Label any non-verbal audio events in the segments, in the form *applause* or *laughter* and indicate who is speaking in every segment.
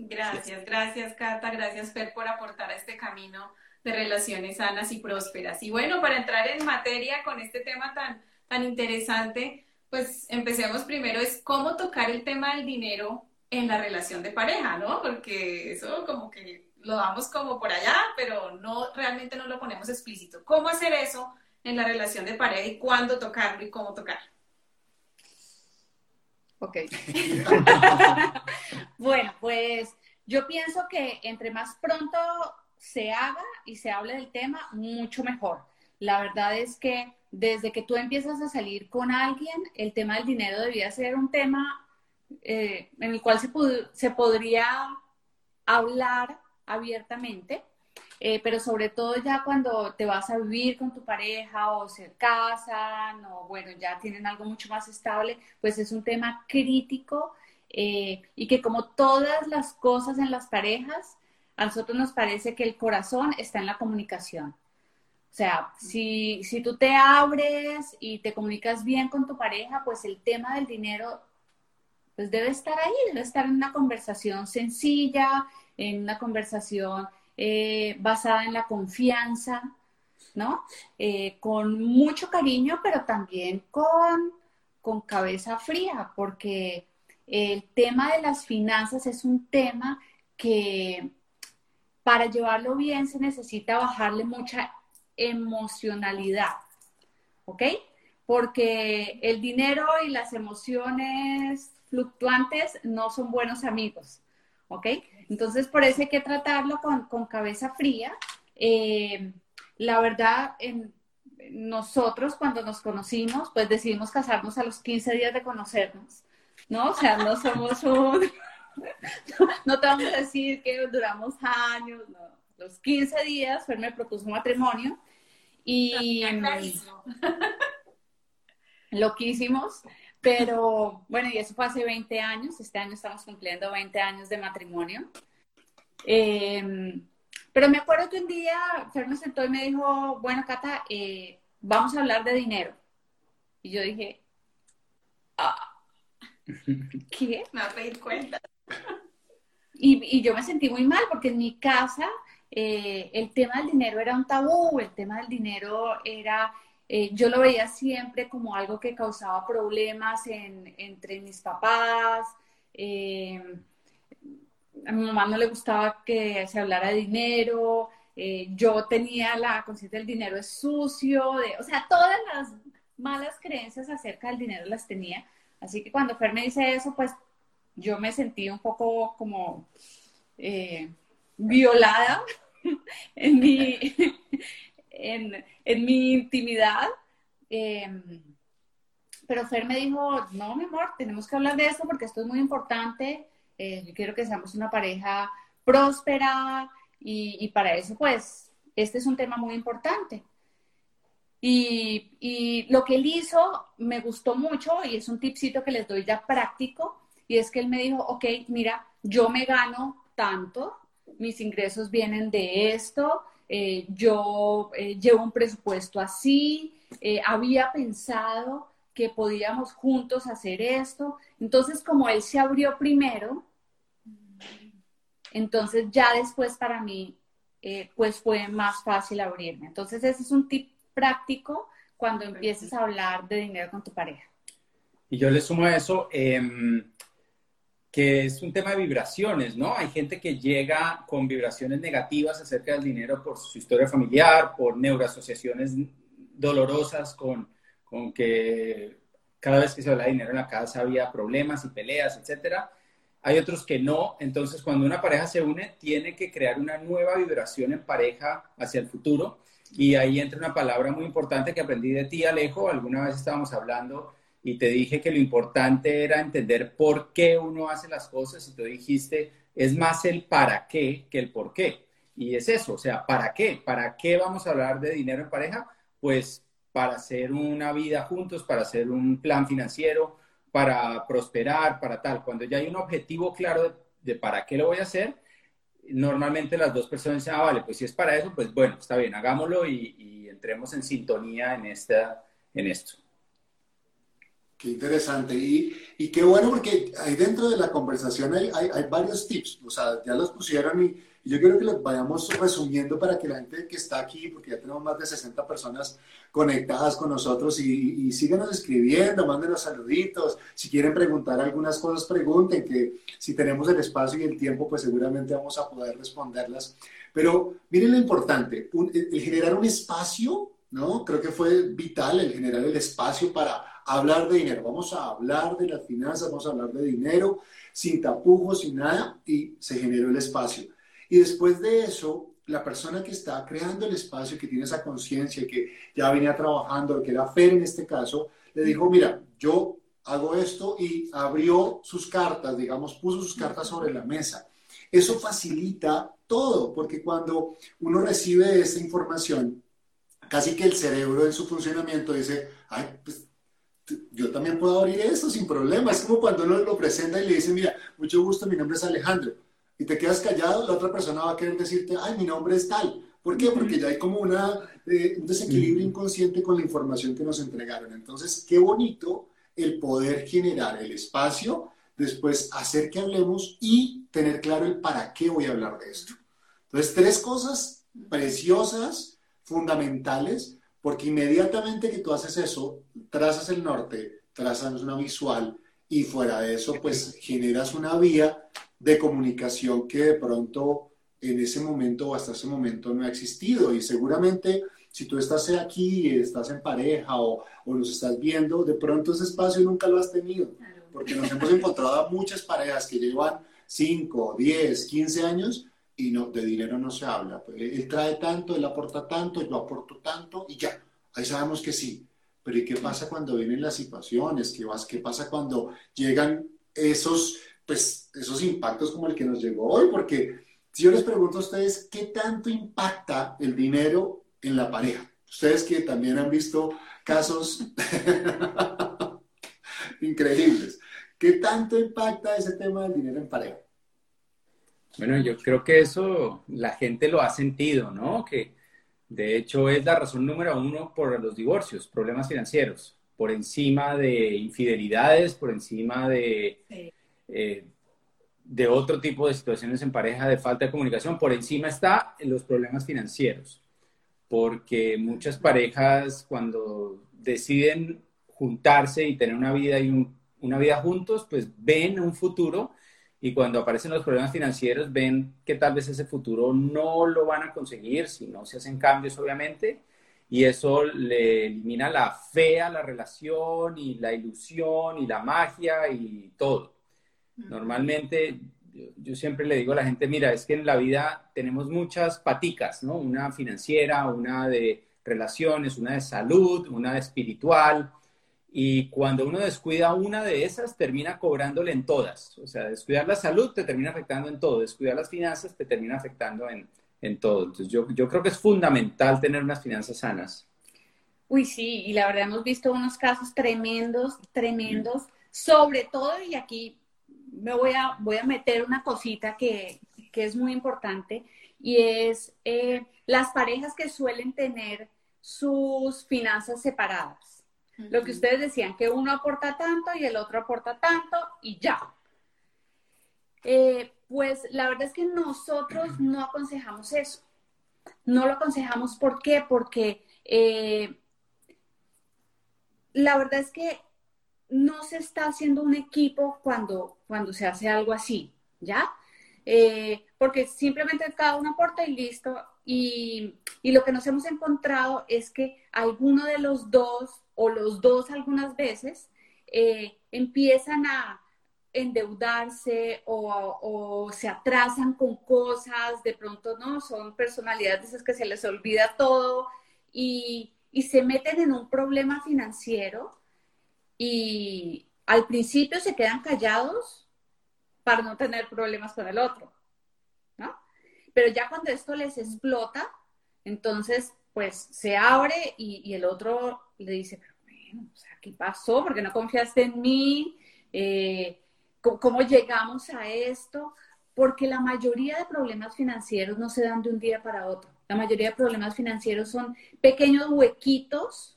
Speaker 1: Gracias, gracias Cata, gracias Fer por aportar a este camino de relaciones sanas y prósperas. Y bueno, para entrar en materia con este tema tan, tan interesante, pues empecemos primero es cómo tocar el tema del dinero en la relación de pareja, ¿no? Porque eso como que lo damos como por allá, pero no realmente no lo ponemos explícito. ¿Cómo hacer eso en la relación de pareja y cuándo tocarlo y cómo tocarlo?
Speaker 2: Ok. *laughs* *laughs* bueno, pues yo pienso que entre más pronto se haga y se hable del tema, mucho mejor. La verdad es que desde que tú empiezas a salir con alguien, el tema del dinero debía ser un tema eh, en el cual se, se podría hablar abiertamente eh, pero sobre todo ya cuando te vas a vivir con tu pareja o se casan o bueno, ya tienen algo mucho más estable, pues es un tema crítico eh, y que como todas las cosas en las parejas, a nosotros nos parece que el corazón está en la comunicación. O sea, si, si tú te abres y te comunicas bien con tu pareja, pues el tema del dinero pues debe estar ahí, debe estar en una conversación sencilla, en una conversación eh, basada en la confianza, ¿no? Eh, con mucho cariño, pero también con, con cabeza fría, porque el tema de las finanzas es un tema que para llevarlo bien se necesita bajarle mucha emocionalidad, ¿ok? Porque el dinero y las emociones fluctuantes no son buenos amigos, ¿ok? Entonces, por eso hay que tratarlo con, cabeza fría. Eh, la verdad, en, nosotros cuando nos conocimos, pues decidimos casarnos a los 15 días de conocernos, ¿no? O sea, no somos un... *laughs* no, te vamos a decir que duramos años, no. Los 15 días, fue me propuso matrimonio y... Loquísimos. *laughs* Pero bueno, y eso fue hace 20 años, este año estamos cumpliendo 20 años de matrimonio. Em, pero me acuerdo que un día Fer me sentó y me dijo, bueno, Cata, eh, vamos a hablar de dinero. Y yo dije, ah, *laughs* ¿qué?
Speaker 1: Me voy a pedir cuenta.
Speaker 2: Y, yo me sentí muy mal porque en mi casa eh, el tema del dinero era un tabú, el tema del dinero era eh, yo lo veía siempre como algo que causaba problemas entre mis papás. Eh, a mi mamá no le gustaba que se hablara de dinero. Eh, yo tenía la conciencia del dinero es sucio. o sea, todas las malas creencias acerca del dinero las tenía. Así que cuando Fer me dice eso, pues yo me sentí un poco como violada *laughs* en mi, en, en mi intimidad. Em, pero Fer me dijo, no, mi amor, tenemos que hablar de esto porque esto es muy importante. Eh, yo quiero que seamos una pareja próspera y, y, para eso, pues, este es un tema muy importante. Y, y, lo que él hizo me gustó mucho y es un tipcito que les doy ya práctico. Y es que él me dijo, ok, mira, yo me gano tanto, mis ingresos vienen de esto, eh, yo eh, llevo un presupuesto así, eh, había pensado que podíamos juntos hacer esto. Entonces, como él se abrió primero, entonces ya después para mí, pues fue más fácil abrirme. Entonces, ese es un tip práctico cuando empieces a hablar de dinero con tu pareja.
Speaker 3: Y yo le sumo a eso, em, que es un tema de vibraciones, ¿no? Hay gente que llega con vibraciones negativas acerca del dinero por su historia familiar, por neuroasociaciones dolorosas con, con que cada vez que se habla de dinero en la casa había problemas y peleas, etcétera. Hay otros que no. Entonces, cuando una pareja se une, tiene que crear una nueva vibración en pareja hacia el futuro. Y ahí entra una palabra muy importante que aprendí de ti, Alejo. Alguna vez estábamos hablando y te dije que lo importante era entender por qué uno hace las cosas y tú dijiste, es más el para qué que el por qué. Y es eso, o sea, ¿para qué? ¿Para qué vamos a hablar de dinero en pareja? Pues para hacer una vida juntos, para hacer un plan financiero, para prosperar, para tal. Cuando ya hay un objetivo claro de, para qué lo voy a hacer, normalmente las dos personas dicen, ah, vale, pues si es para eso, pues bueno, está bien, hagámoslo y, y entremos en sintonía en, esta, en esto.
Speaker 4: Qué interesante. Y, y, qué bueno porque ahí dentro de la conversación hay, hay, hay varios tips. O sea, ya los pusieron y, yo quiero que los vayamos resumiendo para que la gente que está aquí, porque ya tenemos más de 60 personas conectadas con nosotros y, y síganos escribiendo, mándenos saluditos. Si quieren preguntar algunas cosas, pregunten, que si tenemos el espacio y el tiempo, pues seguramente vamos a poder responderlas. Pero miren lo importante, el generar un espacio, ¿no? Creo que fue vital el generar el espacio para hablar de dinero. Vamos a hablar de las finanzas, vamos a hablar de dinero, sin tapujos, sin nada, y se generó el espacio. Y después de eso, la persona que está creando el espacio, que tiene esa conciencia, que ya venía trabajando, que era Fer en este caso, le dijo, mira, yo hago esto y abrió sus cartas, digamos, puso sus cartas sobre la mesa. Eso facilita todo, porque cuando uno recibe esa información, casi que el cerebro en su funcionamiento dice, ay, pues yo también puedo abrir esto sin problema. Es como cuando uno lo presenta y le dice, mira, mucho gusto, mi nombre es Alejandro. Y te quedas callado, la otra persona va a querer decirte, ay, mi nombre es tal. ¿Por qué? Porque ya hay como una, eh, un desequilibrio inconsciente con la información que nos entregaron. Entonces, qué bonito el poder generar el espacio, después hacer que hablemos y tener claro el para qué voy a hablar de esto. Entonces, tres cosas preciosas, fundamentales, porque inmediatamente que tú haces eso, trazas el norte, trazas una visual y fuera de eso, pues generas una vía de comunicación que de pronto en ese momento o hasta ese momento no ha existido. Y seguramente si tú estás aquí, estás en pareja o, o nos estás viendo, de pronto ese espacio nunca lo has tenido. Porque nos hemos encontrado a muchas parejas que llevan 5, 10, 15 años y no, de dinero no se habla. Pues, él trae tanto, él aporta tanto, yo aporto tanto y ya. Ahí sabemos que sí. Pero ¿y qué pasa cuando vienen las situaciones? ¿Qué, qué pasa cuando llegan esos, pues, esos impactos como el que nos llegó hoy? Porque si yo les pregunto a ustedes, ¿qué tanto impacta el dinero en la pareja? Ustedes que también han visto casos *laughs* increíbles. ¿Qué tanto impacta ese tema del dinero en pareja?
Speaker 3: Bueno, yo creo que eso la gente lo ha sentido, ¿no? Que de hecho es la razón número uno por los divorcios, problemas financieros, por encima de infidelidades, por encima de, eh, de otro tipo de situaciones en pareja, de falta de comunicación, por encima está los problemas financieros, porque muchas parejas cuando deciden juntarse y tener una vida y una vida juntos, pues ven un futuro y cuando aparecen los problemas financieros ven que tal vez ese futuro no lo van a conseguir si no se hacen cambios, obviamente, y eso le elimina la fe a la relación y la ilusión y la magia y todo. Normalmente yo, siempre le digo a la gente, mira, es que en la vida tenemos muchas paticas, ¿no? Una financiera, una de relaciones, una de salud, una de espiritual, y cuando uno descuida una de esas, termina cobrándole en todas. O sea, descuidar la salud te termina afectando en todo, descuidar las finanzas te termina afectando en, en todo. Entonces, yo, yo creo que es fundamental tener unas finanzas sanas.
Speaker 2: Uy, sí, y la verdad hemos visto unos casos tremendos, tremendos, sobre todo, y aquí me voy a, voy a meter una cosita que, que es muy importante, y es eh, las parejas que suelen tener sus finanzas separadas. Lo que ustedes decían, que uno aporta tanto y el otro aporta tanto y ya. Eh, pues la verdad es que nosotros no aconsejamos eso. No lo aconsejamos, ¿por qué? Porque eh, la verdad es que no se está haciendo un equipo cuando, cuando se hace algo así, ¿ya? Eh, porque simplemente cada uno aporta y listo. Y, y, lo que nos hemos encontrado es que alguno de los dos o los dos algunas veces eh, empiezan a endeudarse o, se atrasan con cosas, de pronto no, son personalidades esas que se les olvida todo y, y se meten en un problema financiero y al principio se quedan callados para no tener problemas con el otro, ¿no? Pero ya cuando esto les explota, entonces pues se abre y, el otro le dice, pero bueno, o sea, ¿qué pasó? ¿Por qué no confiaste en mí? Eh, ¿cómo, llegamos a esto? Porque la mayoría de problemas financieros no se dan de un día para otro. La mayoría de problemas financieros son pequeños huequitos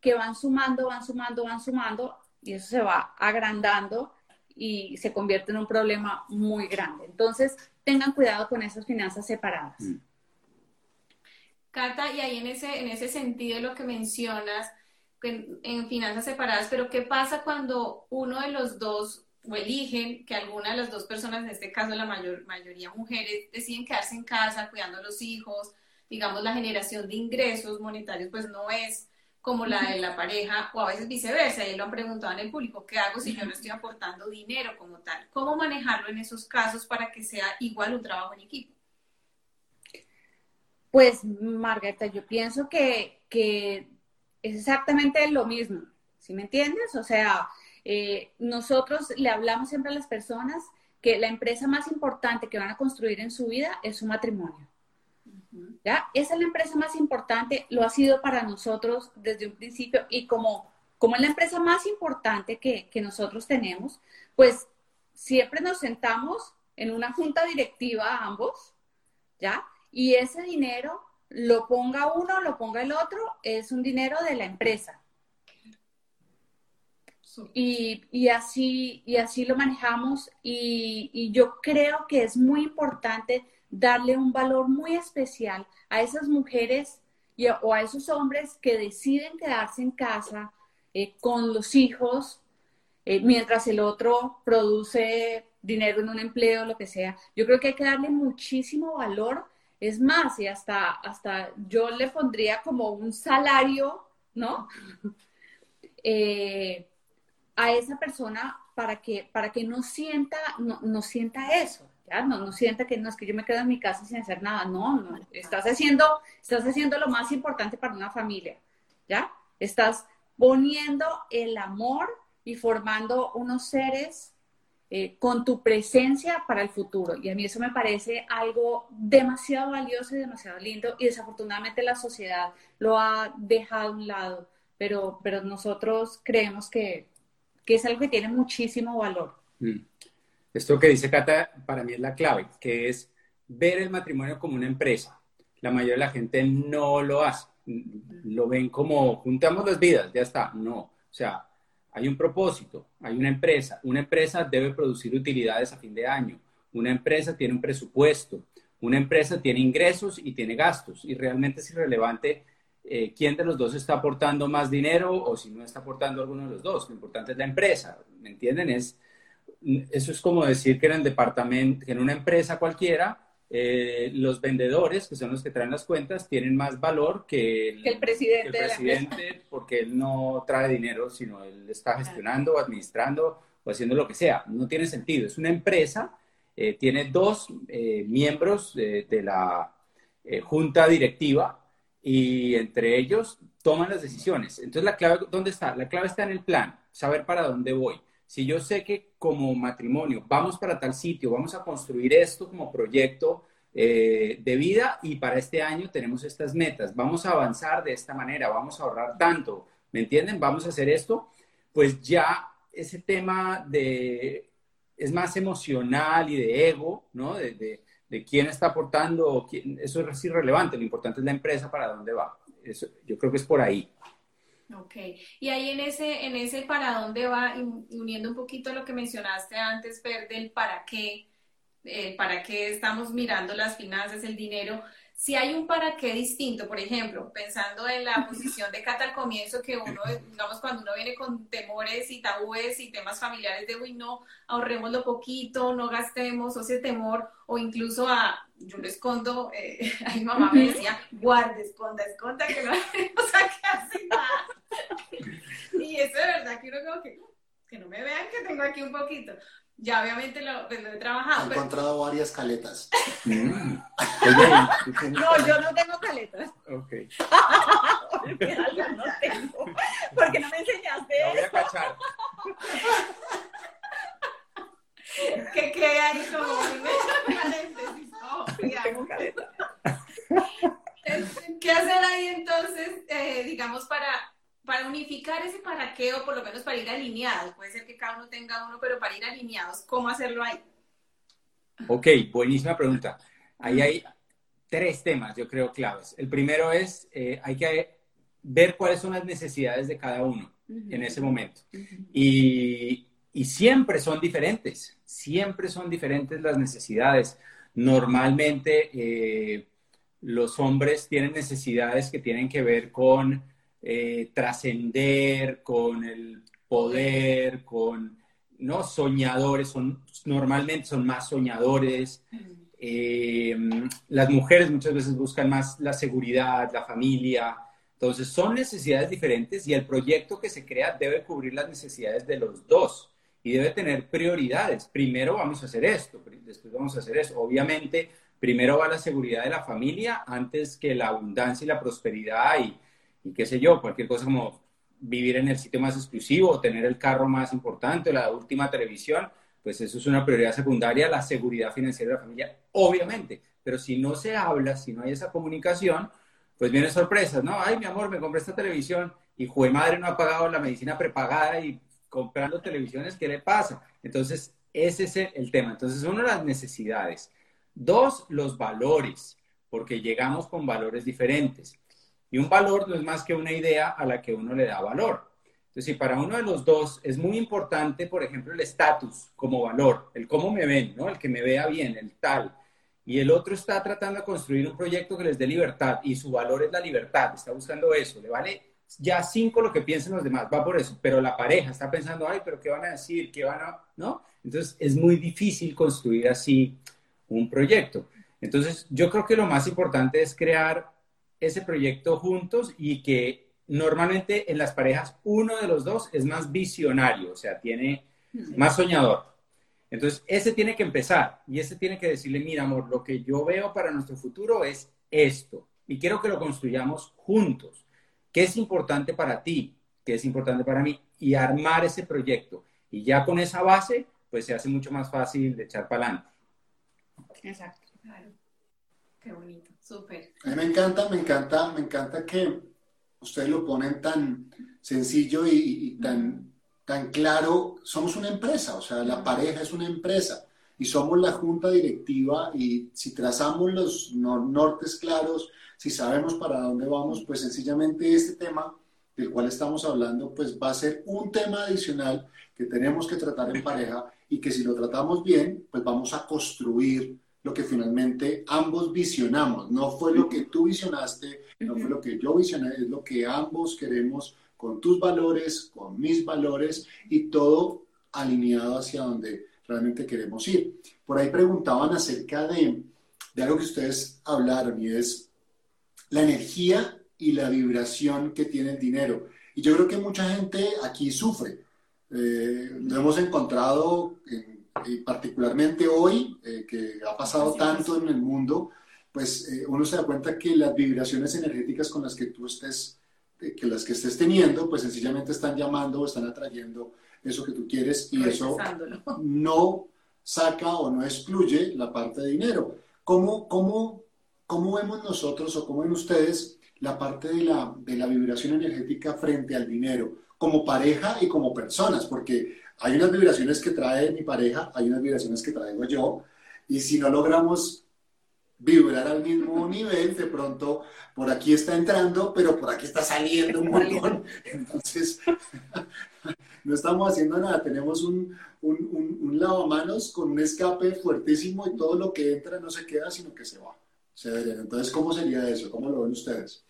Speaker 2: que van sumando, van sumando, van sumando y eso se va agrandando y se convierte en un problema muy grande. Entonces, tengan cuidado con esas finanzas separadas. Mm.
Speaker 1: Cata, y ahí en ese, en ese sentido lo que mencionas, en, en, finanzas separadas, pero ¿qué pasa cuando uno de los dos o eligen que alguna de las dos personas, en este caso la mayor, mayoría mujeres, deciden quedarse en casa cuidando a los hijos, digamos la generación de ingresos monetarios pues no es como la de la pareja o a veces viceversa, y lo han preguntado en el público, ¿qué hago si yo no estoy aportando dinero como tal? ¿Cómo manejarlo en esos casos para que sea igual un trabajo en equipo?
Speaker 2: Pues, Margarita, yo pienso que, que es exactamente lo mismo, ¿sí me entiendes? O sea, eh, nosotros le hablamos siempre a las personas que la empresa más importante que van a construir en su vida es su matrimonio. ¿Ya? Esa es la empresa más importante, lo ha sido para nosotros desde un principio y como, como es la empresa más importante que, que nosotros tenemos, pues siempre nos sentamos en una junta directiva ambos, ¿ya? Y ese dinero, lo ponga uno, lo ponga el otro, es un dinero de la empresa. Y, y, así, y así lo manejamos y, y, yo creo que es muy importante darle un valor muy especial a esas mujeres y, o a esos hombres que deciden quedarse en casa eh, con los hijos eh, mientras el otro produce dinero en un empleo, lo que sea. Yo creo que hay que darle muchísimo valor. Es más, y hasta, hasta yo le pondría como un salario, ¿no? *laughs* Eh, a esa persona para que, para que no sienta, no, no sienta eso. ¿ya? No, no sienta que no es que yo me quedo en mi casa sin hacer nada. No, no. Estás haciendo, estás haciendo lo más importante para una familia. ¿Ya? Estás poniendo el amor y formando unos seres eh, con tu presencia para el futuro. Y a mí eso me parece algo demasiado valioso y demasiado lindo. Y desafortunadamente la sociedad lo ha dejado a un lado. Pero, pero nosotros creemos que, que es algo que tiene muchísimo valor. Mm.
Speaker 3: Esto que dice Cata para mí es la clave, que es ver el matrimonio como una empresa. La mayoría de la gente no lo hace. Lo ven como juntamos las vidas, ya está. No. O sea, hay un propósito, hay una empresa. Una empresa debe producir utilidades a fin de año. Una empresa tiene un presupuesto. Una empresa tiene ingresos y tiene gastos. Y realmente es irrelevante eh, quién de los dos está aportando más dinero o si no está aportando alguno de los dos. Lo importante es la empresa, ¿me entienden? Es, eso es como decir que en el departamento, que en una empresa cualquiera, eh, los vendedores, que son los que traen las cuentas, tienen más valor que
Speaker 2: el, presidente,
Speaker 3: que el presidente porque él no trae dinero, sino él está gestionando, administrando o haciendo lo que sea. No tiene sentido. Es una empresa, eh, tiene dos miembros de la junta directiva y entre ellos toman las decisiones. Entonces, la clave, ¿dónde está? La clave está en el plan, saber para dónde voy. Si yo sé que como matrimonio vamos para tal sitio, vamos a construir esto como proyecto eh, de vida y para este año tenemos estas metas, vamos a avanzar de esta manera, vamos a ahorrar tanto, ¿me entienden? Vamos a hacer esto, pues ya ese tema de, es más emocional y de ego, ¿no? de, de quién está aportando, eso es irrelevante, lo importante es la empresa para dónde va. Eso, yo creo que es por ahí.
Speaker 1: Ok, y ahí en ese, en ese para dónde va, uniendo un poquito lo que mencionaste antes, ver del para qué, eh, para qué estamos mirando las finanzas, el dinero, si hay un para qué distinto, por ejemplo, pensando en la posición de Cata al comienzo, que uno, digamos, cuando uno viene con temores y tabúes y temas familiares de, uy, no, ahorremos lo poquito, no gastemos, o ese temor, o incluso a, yo lo escondo, eh, *laughs* a mi mamá me decía, guarde, esconda, esconda, que no o sea, así nada. Y eso de verdad que uno como que, que no me vean que tengo aquí un poquito ya obviamente lo, pues, he trabajado.
Speaker 4: He encontrado varias caletas.
Speaker 2: Mm. *laughs* no, yo no tengo caletas.
Speaker 3: Ok.
Speaker 2: Porque no tengo. Porque no me enseñaste
Speaker 3: voy a cachar.
Speaker 1: que quede ahí como un paréntesis. Oh, tengo caleta. *laughs* ¿Qué hacer ahí entonces, eh, digamos, para para unificar ese para qué o por lo menos para ir alineados, puede ser que cada uno tenga uno, pero para ir alineados, ¿cómo hacerlo ahí?
Speaker 3: Ok, buenísima pregunta. Ahí hay tres temas, yo creo, claves. El primero es, eh, hay que ver cuáles son las necesidades de cada uno. en ese momento. y, y siempre son diferentes, siempre son diferentes las necesidades. Normalmente eh, los hombres tienen necesidades que tienen que ver con eh, trascender, con el poder, con no soñadores, son normalmente son más soñadores. Eh, las mujeres muchas veces buscan más la seguridad, la familia. Entonces son necesidades diferentes y el proyecto que se crea debe cubrir las necesidades de los dos y debe tener prioridades. Primero vamos a hacer esto, después vamos a hacer eso. Obviamente, primero va la seguridad de la familia antes que la abundancia y la prosperidad y, y qué sé yo, cualquier cosa como vivir en el sitio más exclusivo, tener el carro más importante, la última televisión, pues eso es una prioridad secundaria, la seguridad financiera de la familia, obviamente. Pero si no se habla, si no hay esa comunicación, pues vienen sorpresas, ¿no? Ay, mi amor, me compré esta televisión y jue madre no ha pagado la medicina prepagada y comprando televisiones, ¿qué le pasa? Entonces, ese es el tema. Entonces, uno, las necesidades. Dos, los valores, porque llegamos con valores diferentes. Y un valor no es más que una idea a la que uno le da valor. Entonces, si para uno de los dos es muy importante, por ejemplo, el estatus como valor, el cómo me ven, ¿no? El que me vea bien, el tal. Y el otro está tratando de construir un proyecto que les dé libertad y su valor es la libertad, está buscando eso, le vale ya cinco lo que piensen los demás, va por eso, pero la pareja está pensando, ay, pero ¿qué van a decir? ¿Qué van a...? ¿No? Entonces es muy difícil construir así un proyecto. Entonces yo creo que lo más importante es crear ese proyecto juntos y que normalmente en las parejas uno de los dos es más visionario, o sea, tiene más soñador. Entonces, ese tiene que empezar y ese tiene que decirle, mira, amor, lo que yo veo para nuestro futuro es esto y quiero que lo construyamos juntos. ¿Qué es importante para ti? ¿Qué es importante para mí? Y armar ese proyecto. Y ya con esa base, pues se hace mucho más fácil de echar para adelante.
Speaker 1: Exacto, claro. Qué bonito. Súper.
Speaker 4: A mí me encanta, me encanta, me encanta que ustedes lo ponen tan sencillo y, tan, tan claro. Somos una empresa, o sea, la pareja es una empresa y somos la junta directiva y si trazamos los nortes claros, si sabemos para dónde vamos, pues sencillamente este tema del cual estamos hablando, pues va a ser un tema adicional que tenemos que tratar en pareja y que si lo tratamos bien, pues vamos a construir lo que finalmente ambos visionamos. No fue lo que tú visionaste, no fue lo que yo visioné, es lo que ambos queremos con tus valores, con mis valores y todo alineado hacia donde realmente queremos ir. Por ahí preguntaban acerca de, de algo que ustedes hablaron y es la energía y la vibración que tiene el dinero. Y yo creo que mucha gente aquí sufre. Eh, lo hemos encontrado en y particularmente hoy, eh, que ha pasado tanto en el mundo, pues eh, uno se da cuenta que las vibraciones energéticas con las que tú estés, eh, que las que estés teniendo, pues sencillamente están llamando o están atrayendo eso que tú quieres y eso no saca o no excluye la parte de dinero. ¿Cómo, cómo, cómo vemos nosotros o cómo ven ustedes la parte de la, de la vibración energética frente al dinero, como pareja y como personas? Porque hay unas vibraciones que trae mi pareja, hay unas vibraciones que traigo yo, y si no logramos vibrar al mismo nivel, de pronto por aquí está entrando, pero por aquí está saliendo un montón. *laughs* Entonces, *laughs* no estamos haciendo nada, tenemos un, un, un, lavamanos con un escape fuertísimo y todo lo que entra no se queda, sino que se va. Entonces, ¿cómo sería eso? ¿Cómo lo ven ustedes?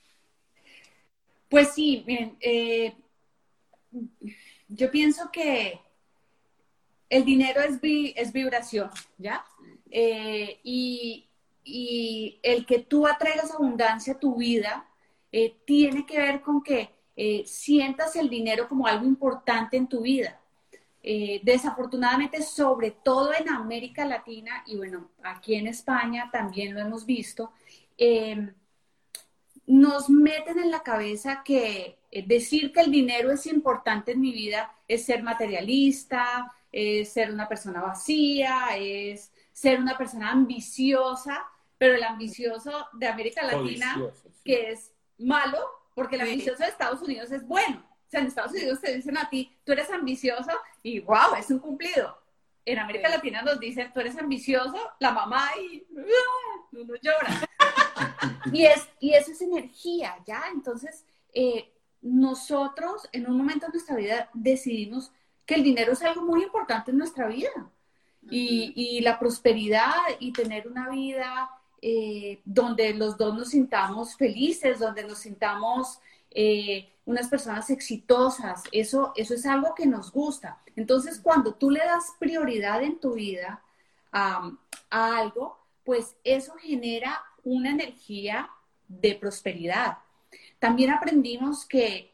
Speaker 2: Pues sí, bien, eh, yo pienso que el dinero es, es vibración, ¿ya? Eh, y, el que tú atraigas abundancia a tu vida eh, tiene que ver con que eh, sientas el dinero como algo importante en tu vida. desafortunadamente, sobre todo en América Latina y bueno, aquí en España también lo hemos visto, nos meten en la cabeza que decir que el dinero es importante en mi vida es ser materialista, es ser una persona vacía, es ser una persona ambiciosa, pero el ambicioso de América Latina, que es malo, porque el ambicioso de Estados Unidos es bueno. O sea, en Estados Unidos te dicen a ti, tú eres ambicioso y wow, es un cumplido. En América Latina nos dicen, tú eres ambicioso, la mamá y uno llora. *laughs* y, es, y eso es energía, ¿ya? Entonces, eh, nosotros en un momento de nuestra vida decidimos que el dinero es algo muy importante en nuestra vida. Y, la prosperidad y tener una vida eh, donde los dos nos sintamos felices, donde nos sintamos eh, unas personas exitosas, eso, eso es algo que nos gusta. Entonces, cuando tú le das prioridad en tu vida a algo, pues eso genera una energía de prosperidad. También aprendimos que,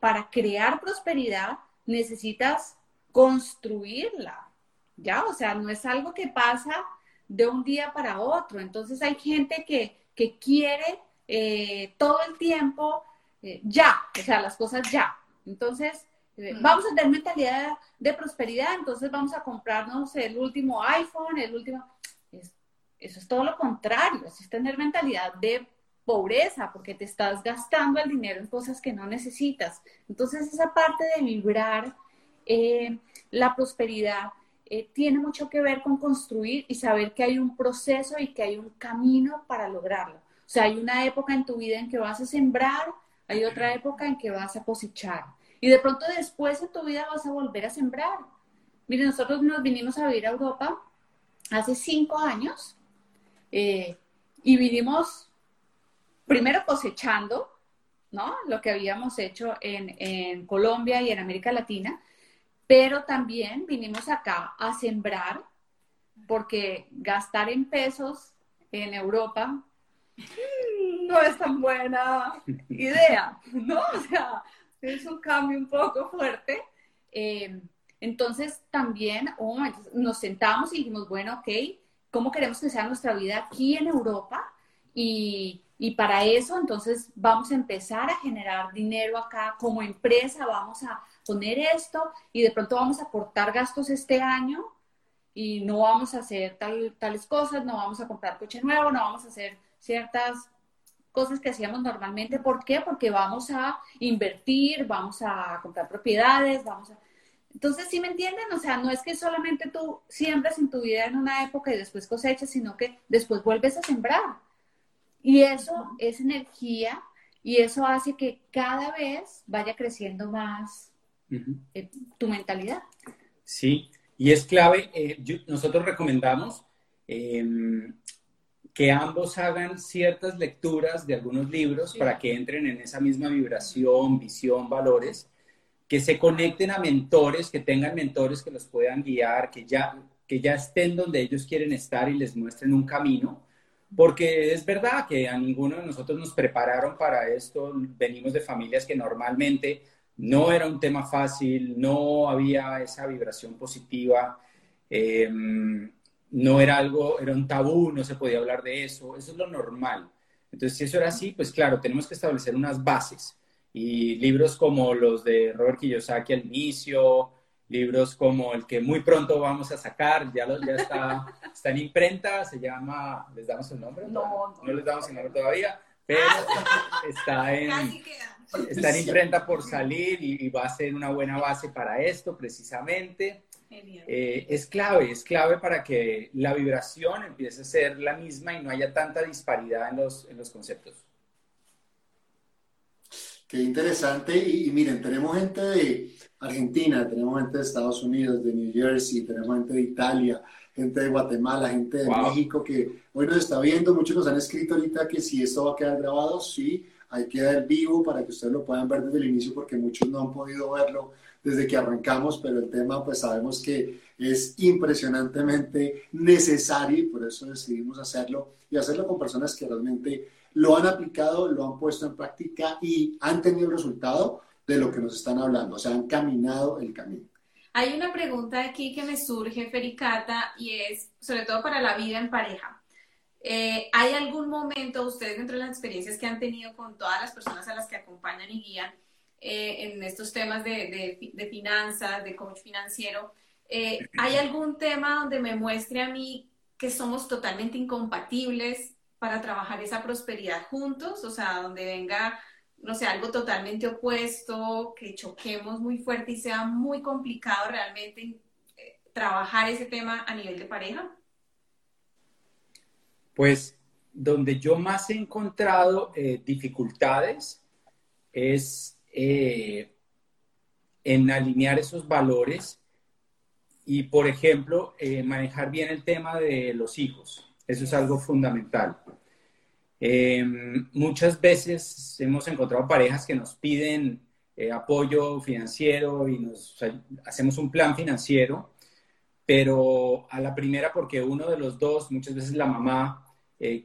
Speaker 2: para crear prosperidad necesitas construirla, ¿ya? O sea, no es algo que pasa de un día para otro. Entonces hay gente que, quiere eh, todo el tiempo eh, ya, o sea, las cosas ya. Entonces, eh, mm. vamos a tener mentalidad de prosperidad, entonces vamos a comprarnos el último iPhone, el último... eso es todo lo contrario, es tener mentalidad de pobreza, porque te estás gastando el dinero en cosas que no necesitas. Entonces, esa parte de vibrar eh, la prosperidad eh, tiene mucho que ver con construir y saber que hay un proceso y que hay un camino para lograrlo. O sea, hay una época en tu vida en que vas a sembrar, hay otra época en que vas a cosechar. Y de pronto después en tu vida vas a volver a sembrar. Mire, nosotros nos vinimos a vivir a Europa hace cinco años eh, y vinimos primero cosechando, ¿no? Lo que habíamos hecho en, Colombia y en América Latina, pero también vinimos acá a sembrar, porque gastar en pesos en Europa no es tan buena idea, ¿no? O sea, es un cambio un poco fuerte. Eh, entonces también oh, nos sentamos y dijimos, bueno, ok, ¿cómo queremos que sea nuestra vida aquí en Europa? Y, y para eso, entonces, vamos a empezar a generar dinero acá como empresa, vamos a poner esto y de pronto vamos a cortar gastos este año y no vamos a hacer tal, tales cosas, no vamos a comprar coche nuevo, no vamos a hacer ciertas cosas que hacíamos normalmente. ¿Por qué? Porque vamos a invertir, vamos a comprar propiedades, vamos a... Entonces, ¿sí me entienden? O sea, no es que solamente tú siembras en tu vida en una época y después cosechas, sino que después vuelves a sembrar. Y eso es energía y eso hace que cada vez vaya creciendo más eh, tu mentalidad.
Speaker 3: Sí, y es clave, eh, nosotros recomendamos em, que ambos hagan ciertas lecturas de algunos libros para que entren en esa misma vibración, visión, valores, que se conecten a mentores, que tengan mentores que los puedan guiar, que ya, que ya estén donde ellos quieren estar y les muestren un camino porque es verdad que a ninguno de nosotros nos prepararon para esto, venimos de familias que normalmente no era un tema fácil, no había esa vibración positiva, em, no era algo, era un tabú, no se podía hablar de eso, eso es lo normal. Entonces, si eso era así, pues claro, tenemos que establecer unas bases. Y libros como los de Robert Kiyosaki al inicio, libros como el que muy pronto vamos a sacar, ya, lo, ya está, *laughs* está en imprenta, se llama, ¿les damos el nombre?
Speaker 2: No,
Speaker 3: no, les damos el nombre todavía, pero *laughs* está en, está en imprenta por salir y, va a ser una buena base para esto precisamente. Eh, es clave, es clave para que la vibración empiece a ser la misma y no haya tanta disparidad en los, en los conceptos.
Speaker 4: Qué interesante. y miren, tenemos gente de, Argentina, tenemos gente de Estados Unidos, de New Jersey, tenemos gente de Italia, gente de Guatemala, gente de México que hoy nos está viendo. Muchos nos han escrito ahorita que si esto va a quedar grabado, sí, hay que dar vivo para que ustedes lo puedan ver desde el inicio porque muchos no han podido verlo desde que arrancamos, pero el tema pues sabemos que es impresionantemente necesario y por eso decidimos hacerlo y hacerlo con personas que realmente lo han aplicado, lo han puesto en práctica y han tenido resultado de lo que nos están hablando, o sea, han caminado el camino.
Speaker 1: Hay una pregunta aquí que me surge, Fericata, y es sobre todo para la vida en pareja. Eh, ¿Hay algún momento, ustedes dentro de las experiencias que han tenido con todas las personas a las que acompañan y guían eh, en estos temas de, de, finanzas, de coach financiero, eh, ¿hay algún tema donde me muestre a mí que somos totalmente incompatibles para trabajar esa prosperidad juntos? O sea, donde venga no sé, algo totalmente opuesto, que choquemos muy fuerte y sea muy complicado realmente eh, trabajar ese tema a nivel de pareja?
Speaker 3: Pues donde yo más he encontrado eh, dificultades es eh, en alinear esos valores y, por ejemplo, manejar bien el tema de los hijos. Eso es algo fundamental. Eh, muchas veces hemos encontrado parejas que nos piden apoyo financiero y nos hacemos un plan financiero, pero a la primera porque uno de los dos, muchas veces la mamá,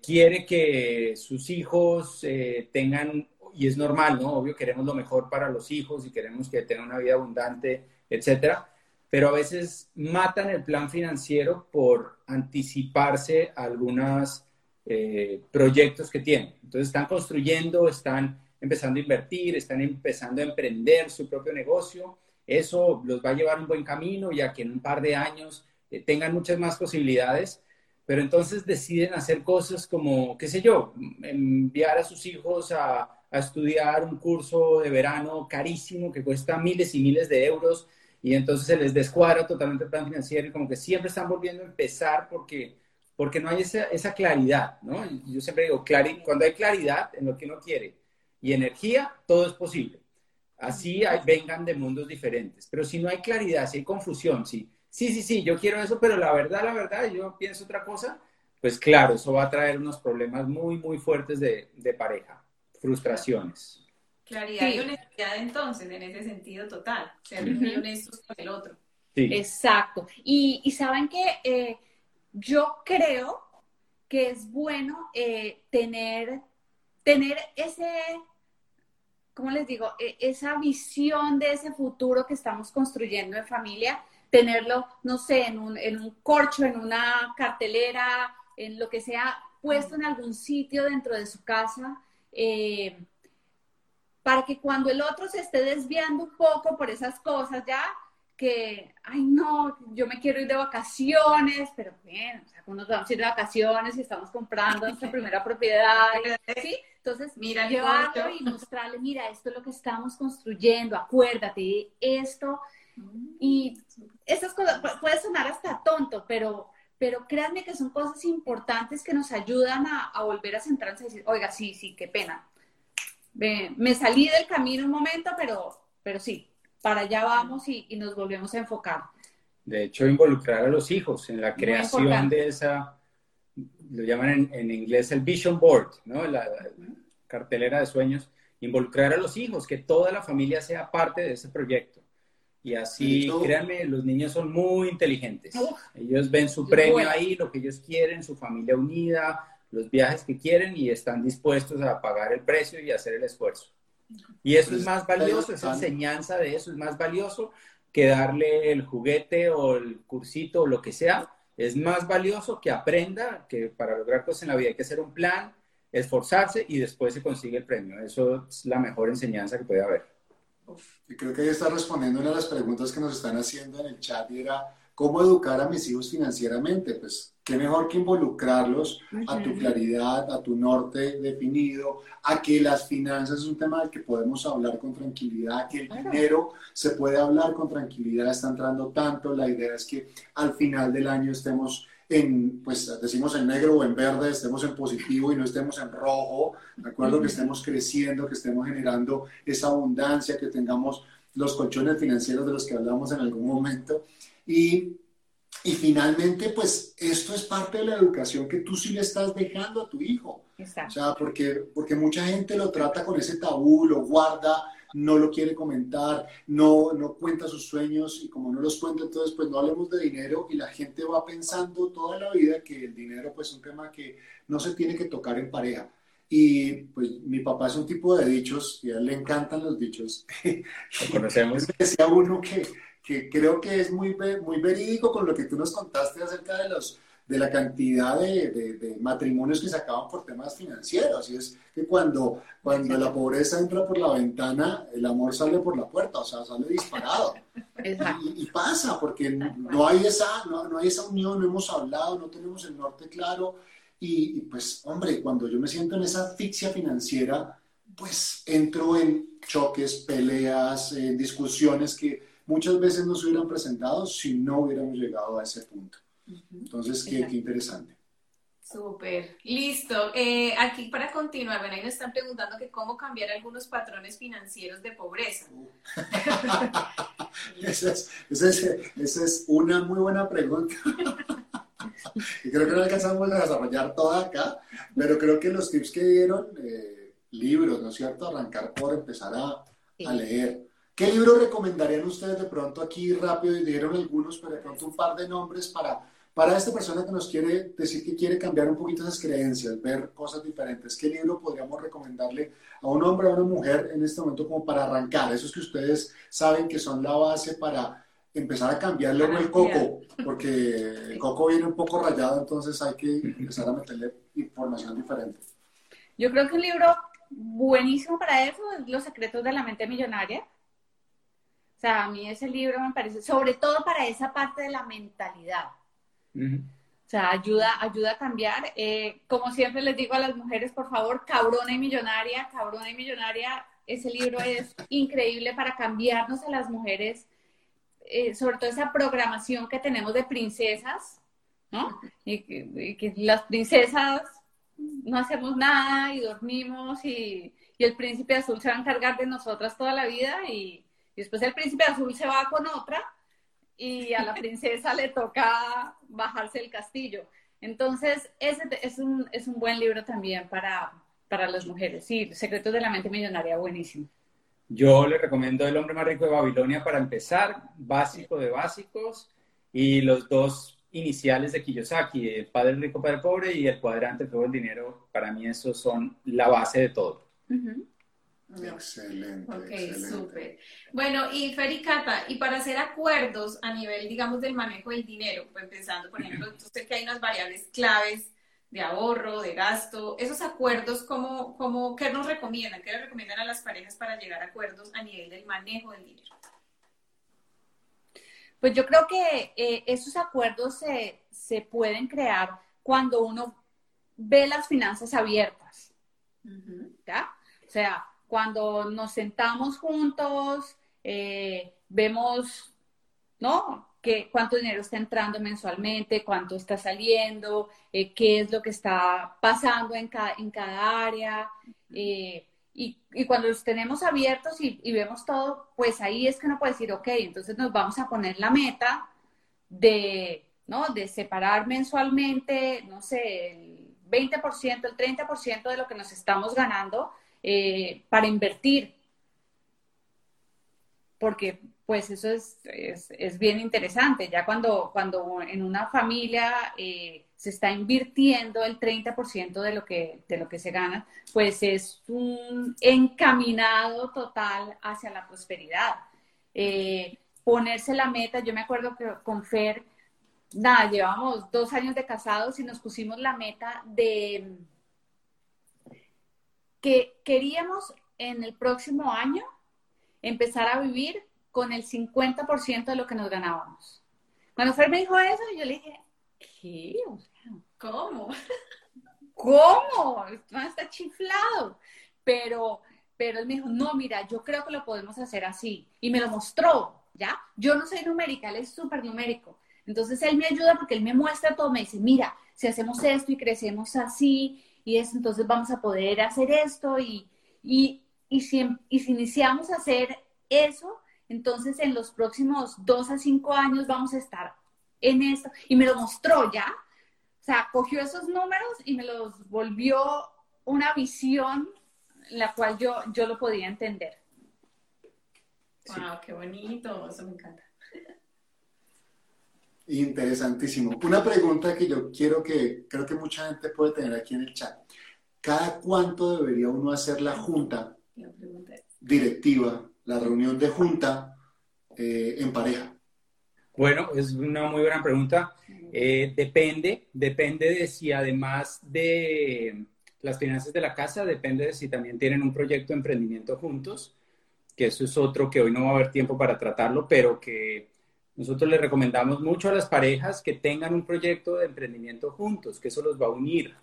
Speaker 3: quiere que sus hijos tengan y es normal, ¿no? Obvio, queremos lo mejor para los hijos y queremos que tengan una vida abundante, etcétera, pero a veces matan el plan financiero por anticiparse a algunos eh, proyectos que tienen. Entonces están construyendo, están empezando a invertir, están empezando a emprender su propio negocio. Eso los va a llevar un buen camino, ya que en un par de años eh, tengan muchas más posibilidades, pero entonces deciden hacer cosas como, qué sé yo, enviar a sus hijos a a estudiar un curso de verano carísimo que cuesta miles y miles de euros y entonces se les descuadra totalmente el plan financiero y como que siempre están volviendo a empezar porque, porque no hay esa, esa claridad, ¿no? Yo siempre digo, cuando hay claridad en lo que uno quiere y energía, todo es posible. Así vengan de mundos diferentes. Pero si no hay claridad, si hay confusión, si, sí, sí, sí, yo quiero eso, pero la verdad, la verdad, yo pienso otra cosa, pues claro, eso va a traer unos problemas muy, muy fuertes de, de pareja frustraciones.
Speaker 1: Claridad y honestidad entonces, en ese sentido total, ser muy honestos con el otro.
Speaker 2: Exacto. Y, saben que eh, yo creo que es bueno eh, tener, tener ese, ¿cómo les digo? E, esa visión de ese futuro que estamos construyendo en familia, tenerlo, no sé, en un, en un corcho, en una cartelera, en lo que sea, puesto en algún sitio dentro de su casa, eh, para que cuando el otro se esté desviando un poco por esas cosas ya, que, ay no, yo me quiero ir de vacaciones, pero bien, o sea, cuando vamos a ir de vacaciones y estamos comprando nuestra *laughs* primera propiedad, ¿sí? Entonces, mira, llevarlo y mostrarle, mira, esto es lo que estamos construyendo, acuérdate, esto, y esas cosas, puede sonar hasta tonto, pero pero créanme que son cosas importantes que nos ayudan a, volver a centrarse y decir, oiga, sí, sí, qué pena. Me, salí del camino un momento, pero, pero sí, para allá vamos y, nos volvemos a enfocar.
Speaker 3: De hecho, involucrar a los hijos en la creación de esa, lo llaman en, inglés el vision board, ¿no? la cartelera de sueños, involucrar a los hijos, que toda la familia sea parte de ese proyecto. Y así, créanme, los niños son muy inteligentes. ellos ven su premio ahí, lo que ellos quieren, su familia unida, los viajes que quieren y están dispuestos a pagar el precio y hacer el esfuerzo. Y eso es más valioso, esa enseñanza de eso es más valioso que darle el juguete o el cursito o lo que sea. Es más valioso que aprenda que para lograr cosas en la vida hay que hacer un plan, esforzarse y después se consigue el premio. Eso es la mejor enseñanza que puede haber.
Speaker 4: Y creo que ahí está respondiendo una de las preguntas que nos están haciendo en el chat y era, ¿cómo educar a mis hijos financieramente? Pues qué mejor que involucrarlos a tu claridad, a tu norte definido, a que las finanzas es un tema del que podemos hablar con tranquilidad, que el dinero se puede hablar con tranquilidad, está entrando tanto, la idea es que al final del año estemos en, pues decimos en negro o en verde, estemos en positivo y no estemos en rojo, ¿de acuerdo? Que estemos creciendo, que estemos generando esa abundancia, que tengamos los colchones financieros de los que hablamos en algún momento. Y, y finalmente, pues esto es parte de la educación que tú sí le estás dejando a tu hijo. Exacto. O sea, porque, porque mucha gente lo trata con ese tabú, lo guarda, no lo quiere comentar, no, no cuenta sus sueños y como no los cuenta, entonces pues no hablemos de dinero y la gente va pensando toda la vida que el dinero pues es un tema que no se tiene que tocar en pareja. Y pues mi papá es un tipo de dichos y a él le encantan los dichos.
Speaker 3: Lo conocemos. *laughs*
Speaker 4: Decía uno que, que creo que es muy, muy verídico con lo que tú nos contaste acerca de los de la cantidad de, matrimonios que se acaban por temas financieros. Y es que cuando, cuando la pobreza entra por la ventana, el amor sale por la puerta, o sea, sale disparado. *laughs* Y, pasa, porque no hay, esa, no, hay esa unión, no hemos hablado, no tenemos el norte claro. Y, pues, hombre, cuando yo me siento en esa asfixia financiera, pues entro en choques, peleas, discusiones que muchas veces no se hubieran presentado si no hubiéramos llegado a ese punto. Entonces, qué, interesante.
Speaker 1: Súper, listo. Eh, aquí para continuar, bueno, ahí nos están preguntando que cómo cambiar algunos patrones financieros de pobreza. *laughs*
Speaker 4: esa, es, esa, es, una muy buena pregunta. *laughs* y creo que no alcanzamos a desarrollar toda acá, pero creo que los tips que dieron, eh, libros, ¿no es cierto? Arrancar por empezar a, a leer. ¿Qué libro recomendarían ustedes de pronto aquí rápido? Y dieron algunos, pero de pronto un par de nombres para para esta persona que nos quiere decir que quiere cambiar un poquito esas creencias, ver cosas diferentes, ¿qué libro podríamos recomendarle a un hombre o a una mujer en este momento como para arrancar? Esos que ustedes saben que son la base para empezar a cambiarle el coco, porque el coco viene un poco rayado, entonces hay que empezar a meterle información diferente.
Speaker 2: Yo creo que un libro buenísimo para eso es Los secretos de la mente millonaria. Sea, a mí ese libro me parece, sobre todo para esa parte de la mentalidad o sea, ayuda, ayuda a cambiar. Eh, como siempre les digo a las mujeres, por favor, Cabrona y Millonaria, Cabrona y Millonaria, ese libro es increíble para cambiarnos a las mujeres, eh, sobre todo esa programación que tenemos de princesas, ¿no? Y que, las princesas no hacemos nada y dormimos y, y, el príncipe azul se va a encargar de nosotras toda la vida y, y después el príncipe azul se va con otra y a la princesa le toca bajarse el castillo. Entonces, ese es un, es un buen libro también para, para las mujeres. Sí, Secretos de la Mente Millonaria, buenísimo.
Speaker 3: Yo le recomiendo El hombre más rico de Babilonia para empezar, básico de básicos, y los dos iniciales de Kiyosaki, El padre rico, padre pobre y El cuadrante, todo el dinero. Para mí esos son la base de todo.
Speaker 4: Excelente.
Speaker 1: Ok, súper. Bueno, y Fericata, y para hacer acuerdos a nivel, digamos, del manejo del dinero, pues pensando, por ejemplo, usted que hay unas variables claves de ahorro, de gasto, esos acuerdos, ¿cómo, cómo, ¿qué nos recomiendan? ¿Qué le recomiendan a las parejas para llegar a acuerdos a nivel del manejo del dinero?
Speaker 2: Pues yo creo que eh, esos acuerdos se, se, pueden crear cuando uno ve las finanzas abiertas. ¿Ya? O sea, cuando nos sentamos juntos, eh, vemos, ¿no? Que, cuánto dinero está entrando mensualmente, cuánto está saliendo, eh, qué es lo que está pasando en cada, en cada área. Eh, y, y, cuando los tenemos abiertos y, y, vemos todo, pues ahí es que uno puede decir, ok, entonces nos vamos a poner la meta de, ¿no? De separar mensualmente, no sé, el 20%, el 30% de lo que nos estamos ganando eh, para invertir. Porque pues eso es, es, bien interesante. Ya cuando, cuando en una familia eh, se está invirtiendo el 30% de lo, que, de lo que se gana, pues es un encaminado total hacia la prosperidad. Eh, ponerse la meta, yo me acuerdo que con Fer, nada, llevamos dos años de casados y nos pusimos la meta de que queríamos en el próximo año empezar a vivir con el 50% de lo que nos ganábamos. Cuando Fer me dijo eso, yo le dije, ¿qué?
Speaker 1: ¿Cómo? *laughs*
Speaker 2: ¿Cómo? Está chiflado. Pero, pero él me dijo, no, mira, yo creo que lo podemos hacer así. Y me lo mostró, ¿ya? Yo no soy numérica, él es súper numérico. Entonces él me ayuda porque él me muestra todo, me dice, mira, si hacemos esto y crecemos así y es, entonces vamos a poder hacer esto y, y, y, si, iniciamos a hacer eso, entonces en los próximos dos a cinco años vamos a estar en esto. Y me lo mostró ya. O sea, cogió esos números y me los volvió una visión en la cual yo, yo lo podía entender.
Speaker 1: Wow, qué bonito, eso me encanta.
Speaker 4: Interesantísimo. Una pregunta que yo quiero que creo que mucha gente puede tener aquí en el chat. ¿Cada cuánto debería uno hacer la junta directiva, la reunión de junta eh, en pareja?
Speaker 3: Bueno, es una muy buena pregunta. Eh, depende, depende de si además de las finanzas de la casa, depende de si también tienen un proyecto de emprendimiento juntos, que eso es otro que hoy no va a haber tiempo para tratarlo, pero que nosotros le recomendamos mucho a las parejas que tengan un proyecto de emprendimiento juntos, que eso los va a unir.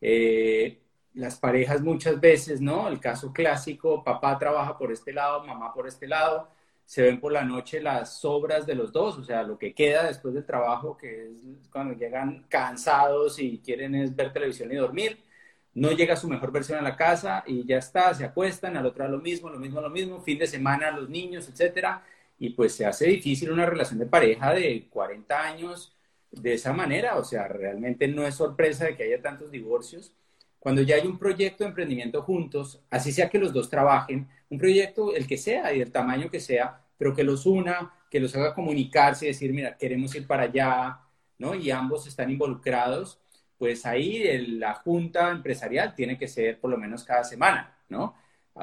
Speaker 3: Eh, las parejas muchas veces, ¿no? El caso clásico, papá trabaja por este lado, mamá por este lado, se ven por la noche las sobras de los dos, o sea, lo que queda después del trabajo, que es cuando llegan cansados y quieren es ver televisión y dormir. No llega su mejor versión a la casa y ya está, se acuestan, al otro lo mismo, lo mismo, lo mismo, fin de semana los niños, etcétera, y pues se hace difícil una relación de pareja de 40 años de esa manera, o sea, realmente no es sorpresa de que haya tantos divorcios. Cuando ya hay un proyecto de emprendimiento juntos, así sea que los dos trabajen, un proyecto, el que sea y el tamaño que sea, pero que los una, que los haga comunicarse y decir, mira, queremos ir para allá, ¿no? Y ambos están involucrados, pues ahí la junta empresarial tiene que ser por lo menos cada semana, ¿no?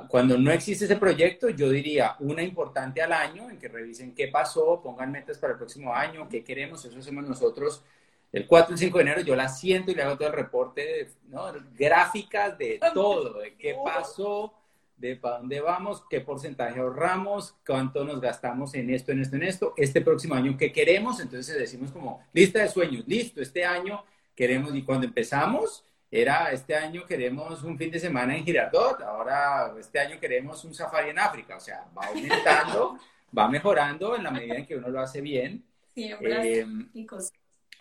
Speaker 3: Cuando no existe ese proyecto, yo diría una importante al año en que revisen qué pasó, pongan metas para el próximo año, qué queremos, eso hacemos nosotros. El 4 y 5 de enero yo la siento y le hago todo el reporte, ¿no? Gráficas de todo, de qué pasó, de para dónde vamos, qué porcentaje ahorramos, cuánto nos gastamos en esto, en esto, en esto, este próximo año qué queremos, entonces decimos como lista de sueños, listo, este año queremos, y cuando empezamos era este año queremos un fin de semana en Girardot, ahora este año queremos un safari en África, o sea, va aumentando, *laughs* va mejorando en la medida en que uno lo hace bien.
Speaker 1: Eh,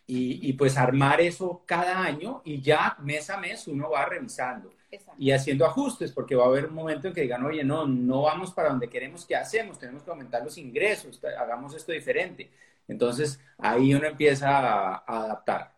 Speaker 3: y, y pues armar eso cada año y ya mes a mes uno va revisando y haciendo ajustes, porque va a haber un momento en que digan, oye, no, no vamos para donde queremos, ¿qué hacemos? Tenemos que aumentar los ingresos, hagamos esto diferente. Entonces, ahí uno empieza a, adaptar.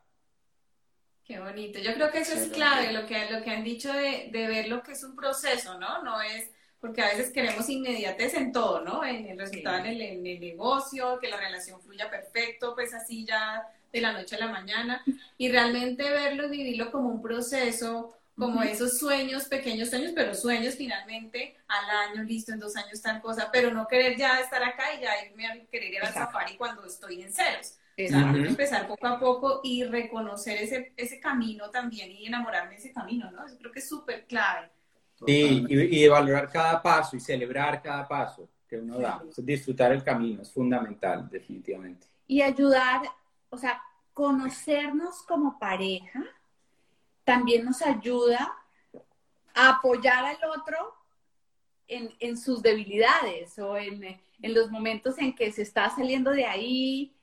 Speaker 1: Qué bonito. Yo creo que eso es clave, lo que, lo que han dicho de, de, ver lo que es un proceso, ¿no? No es, porque a veces queremos inmediatez en todo, ¿no? En el resultado en, el, en, el, negocio, que la relación fluya perfecto, pues así ya de la noche a la mañana. Y realmente verlo, vivirlo como un proceso, como esos sueños, pequeños sueños, pero sueños finalmente al año, listo, en dos años tal cosa, pero no querer ya estar acá y ya irme a querer ir al safari cuando estoy en ceros. Empezar poco a poco y reconocer ese, ese camino también y enamorarme de ese camino, ¿no? Eso creo que es súper clave.
Speaker 3: Sí, y, y, valorar cada paso y celebrar cada paso que uno da. disfrutar el camino es fundamental, definitivamente.
Speaker 2: Y ayudar, o sea, conocernos como pareja, también nos ayuda a apoyar al otro en, sus debilidades o en, los momentos en que se está saliendo de ahí,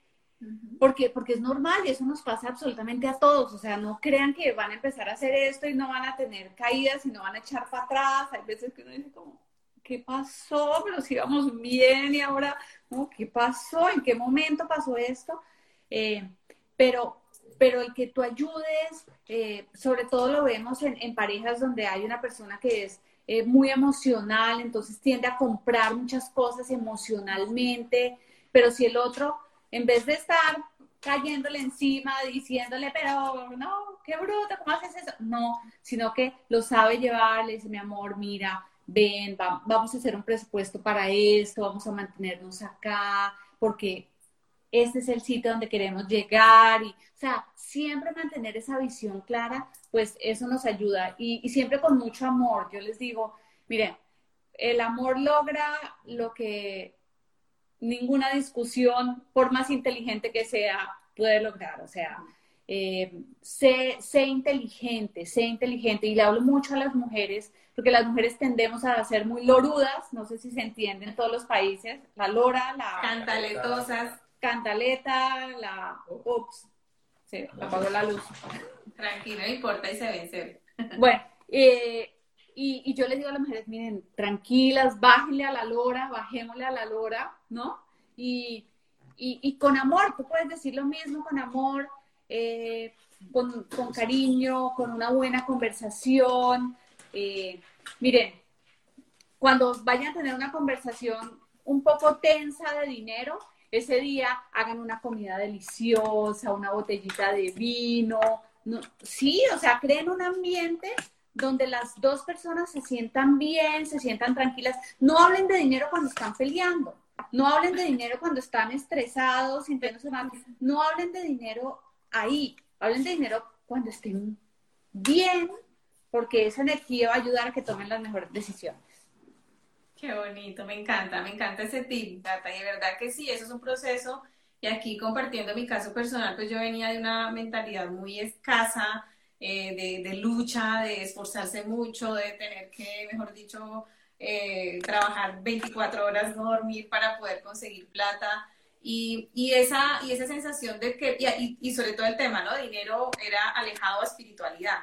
Speaker 2: porque, porque es normal y eso nos pasa absolutamente a todos. O sea, no crean que van a empezar a hacer esto y no van a tener caídas y no van a echar para atrás. Hay veces que uno dice como, ¿qué pasó? Pero si íbamos bien y ahora, ¿qué pasó? ¿En qué momento pasó esto? Eh, pero pero el que tú ayudes, eh, sobre todo lo vemos en, parejas donde hay una persona que es eh, muy emocional, entonces tiende a comprar muchas cosas emocionalmente, pero si el otro, en vez de estar cayéndole encima, diciéndole, pero no, qué bruto, ¿cómo haces eso? No, sino que lo sabe llevar, le dice, mi amor, mira, ven, vamos a hacer un presupuesto para esto, vamos a mantenernos acá, porque este es el sitio donde queremos llegar y, o sea, siempre mantener esa visión clara, pues eso nos ayuda y, siempre con mucho amor. Yo les digo, miren, el amor logra lo que ninguna discusión, por más inteligente que sea, puede lograr. O sea, eh, sé, sé, inteligente, sé inteligente. Y le hablo mucho a las mujeres, porque las mujeres tendemos a ser muy lorudas, no sé si se entiende en todos los países, la lora, la...
Speaker 1: Cantaletosas
Speaker 2: cantaleta, la... Ups, se apagó la luz.
Speaker 1: Tranquilo, no importa y se vence.
Speaker 2: Bueno, eh, y, yo les digo a las mujeres, miren, tranquilas, bájenle a la lora, bajémosle a la lora, ¿no? Y, y, y con amor, tú puedes decir lo mismo con amor, eh, con, con, cariño, con una buena conversación. Eh, miren, cuando vayan a tener una conversación un poco tensa de dinero, ese día hagan una comida deliciosa, una botellita de vino. sí, o sea, creen un ambiente donde las dos personas se sientan bien, se sientan tranquilas. No hablen de dinero cuando están peleando. No hablen de dinero cuando están estresados, sintiéndose mal. No hablen de dinero ahí. Hablen de dinero cuando estén bien, porque esa energía va a ayudar a que tomen las mejores decisiones.
Speaker 1: Qué bonito, me encanta, me encanta ese tip, Tata, y de verdad que sí, eso es un proceso, y aquí compartiendo mi caso personal, pues yo venía de una mentalidad muy escasa, eh, de, lucha, de esforzarse mucho, de tener que, mejor dicho, eh, trabajar 24 horas, no dormir para poder conseguir plata. Y, y, esa, y esa sensación de que, y, y, sobre todo el tema, ¿no? Dinero era alejado a espiritualidad.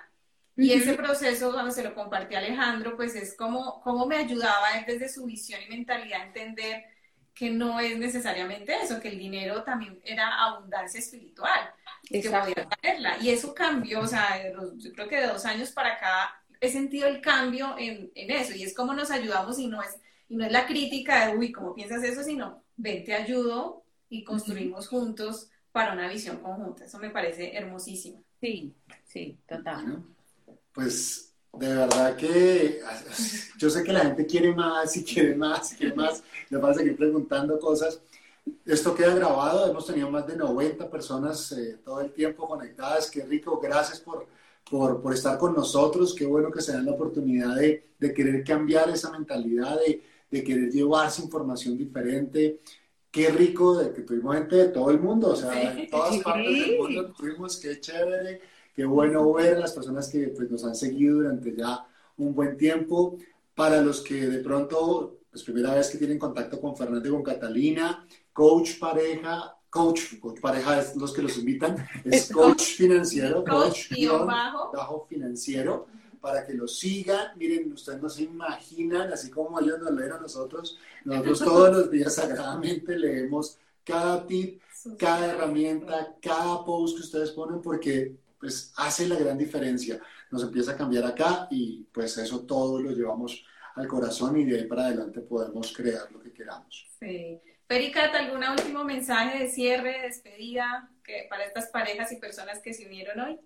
Speaker 1: Y ese proceso, cuando se lo compartí a Alejandro, pues es como, como me ayudaba desde su visión y mentalidad a entender que no es necesariamente eso, que el dinero también era abundancia espiritual, que podía traerla. Y eso cambió, o sea, yo creo que de dos años para acá he sentido el cambio en, en, eso, y es como nos ayudamos y no es, y no es la crítica de, uy, ¿cómo piensas eso? Sino, ven, te ayudo y construimos juntos para una visión conjunta. Eso me parece hermosísimo.
Speaker 2: Sí, sí, total.
Speaker 4: pues de verdad que *laughs* yo sé que la gente quiere más y quiere más y quiere más. Le van a seguir preguntando cosas. Esto queda grabado. Hemos tenido más de 90 personas eh, todo el tiempo conectadas. Qué rico. Gracias por, por, por, estar con nosotros. Qué bueno que se dan la oportunidad de, de querer cambiar esa mentalidad, de, de, querer llevarse información diferente. Qué rico de que tuvimos gente de todo el mundo, o sea, de todas partes del mundo tuvimos. Qué chévere Qué bueno ver a las personas que pues, nos han seguido durante ya un buen tiempo. Para los que de pronto, es primera vez que tienen contacto con Fernando y con Catalina, coach pareja, coach, coach pareja es los que los invitan, es coach financiero, coach, bajo. bajo financiero, para que lo sigan. Miren, ustedes no se imaginan, así como ellos nos leen a nosotros, nosotros todos los días sagradamente leemos cada tip, cada herramienta, cada post que ustedes ponen, porque pues hace la gran diferencia. Nos empieza a cambiar acá y pues eso todo lo llevamos al corazón y de ahí para adelante podemos crear lo que queramos.
Speaker 1: Sí. Pericat, ¿algún último mensaje de cierre, despedida que, para estas parejas y personas que se unieron hoy?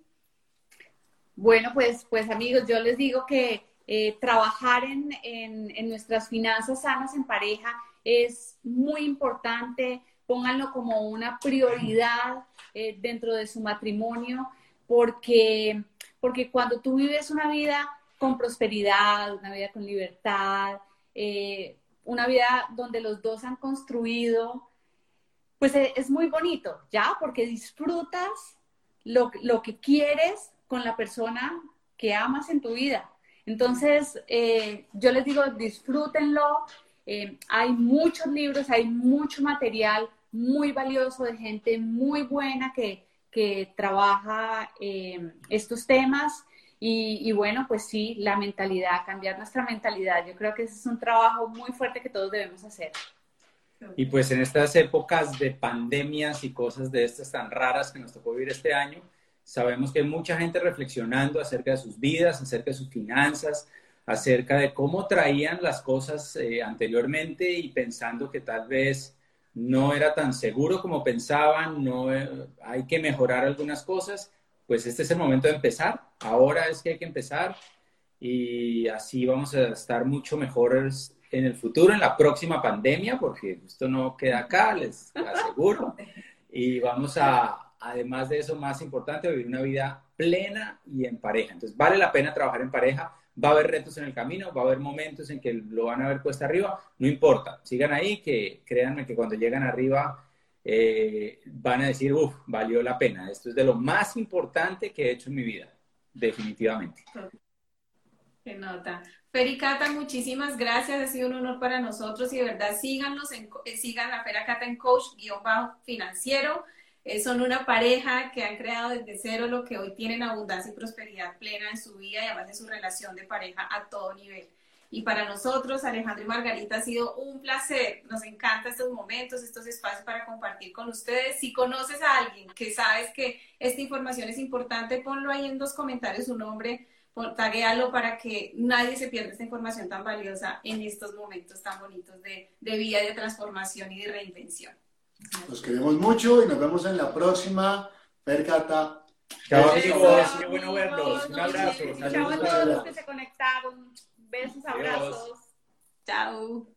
Speaker 2: Bueno, pues, pues amigos, yo les digo que eh, trabajar en, en, nuestras finanzas sanas en pareja es muy importante. Pónganlo como una prioridad eh, dentro de su matrimonio porque, porque cuando tú vives una vida con prosperidad, una vida con libertad, eh, una vida donde los dos han construido, pues e, es muy bonito, ¿ya? Porque disfrutas lo, lo que quieres con la persona que amas en tu vida. Entonces, eh, yo les digo, disfrútenlo. Eh, hay muchos libros, hay mucho material muy valioso de gente muy buena que, que trabaja eh, estos temas. Y, bueno, pues sí, la mentalidad, cambiar nuestra mentalidad. Yo creo que ese es un trabajo muy fuerte que todos debemos hacer.
Speaker 3: Y pues en estas épocas de pandemias y cosas de estas tan raras que nos tocó vivir este año, sabemos que hay mucha gente reflexionando acerca de sus vidas, acerca de sus finanzas, acerca de cómo traían las cosas eh, anteriormente y pensando que tal vez no era tan seguro como pensaban, no eh, hay que mejorar algunas cosas, pues este es el momento de empezar. Ahora es que hay que empezar y así vamos a estar mucho mejores en el futuro, en la próxima pandemia, porque esto no queda acá, les aseguro. Y vamos a, además de eso, más importante, vivir una vida plena y en pareja. Entonces, vale la pena trabajar en pareja Va a haber retos en el camino, va a haber momentos en que lo van a ver puesta arriba, no importa, sigan ahí, que créanme que cuando llegan arriba eh, van a decir, uff, valió la pena, esto es de lo más importante que he hecho en mi vida, definitivamente.
Speaker 1: Qué nota. Fericata, muchísimas gracias, ha sido un honor para nosotros y de verdad síganos, en, eh, sigan a Fericata en coach-financiero. Eh, son una pareja que han creado desde cero lo que hoy tienen abundancia y prosperidad plena en su vida y además de su relación de pareja a todo nivel. Y para nosotros, Alejandro y Margarita, ha sido un placer. Nos encantan estos momentos, estos espacios para compartir con ustedes. Si conoces a alguien que sabes que esta información es importante, ponlo ahí en dos comentarios su nombre, taguéalo para que nadie se pierda esta información tan valiosa en estos momentos tan bonitos de, de vida, de transformación y de reinvención.
Speaker 4: Los queremos mucho y nos vemos en la próxima. Percata.
Speaker 3: Chao amigos, qué bueno verlos. Un abrazo.
Speaker 2: Chao a todos los que se conectaron. Besos, abrazos.
Speaker 1: Chao.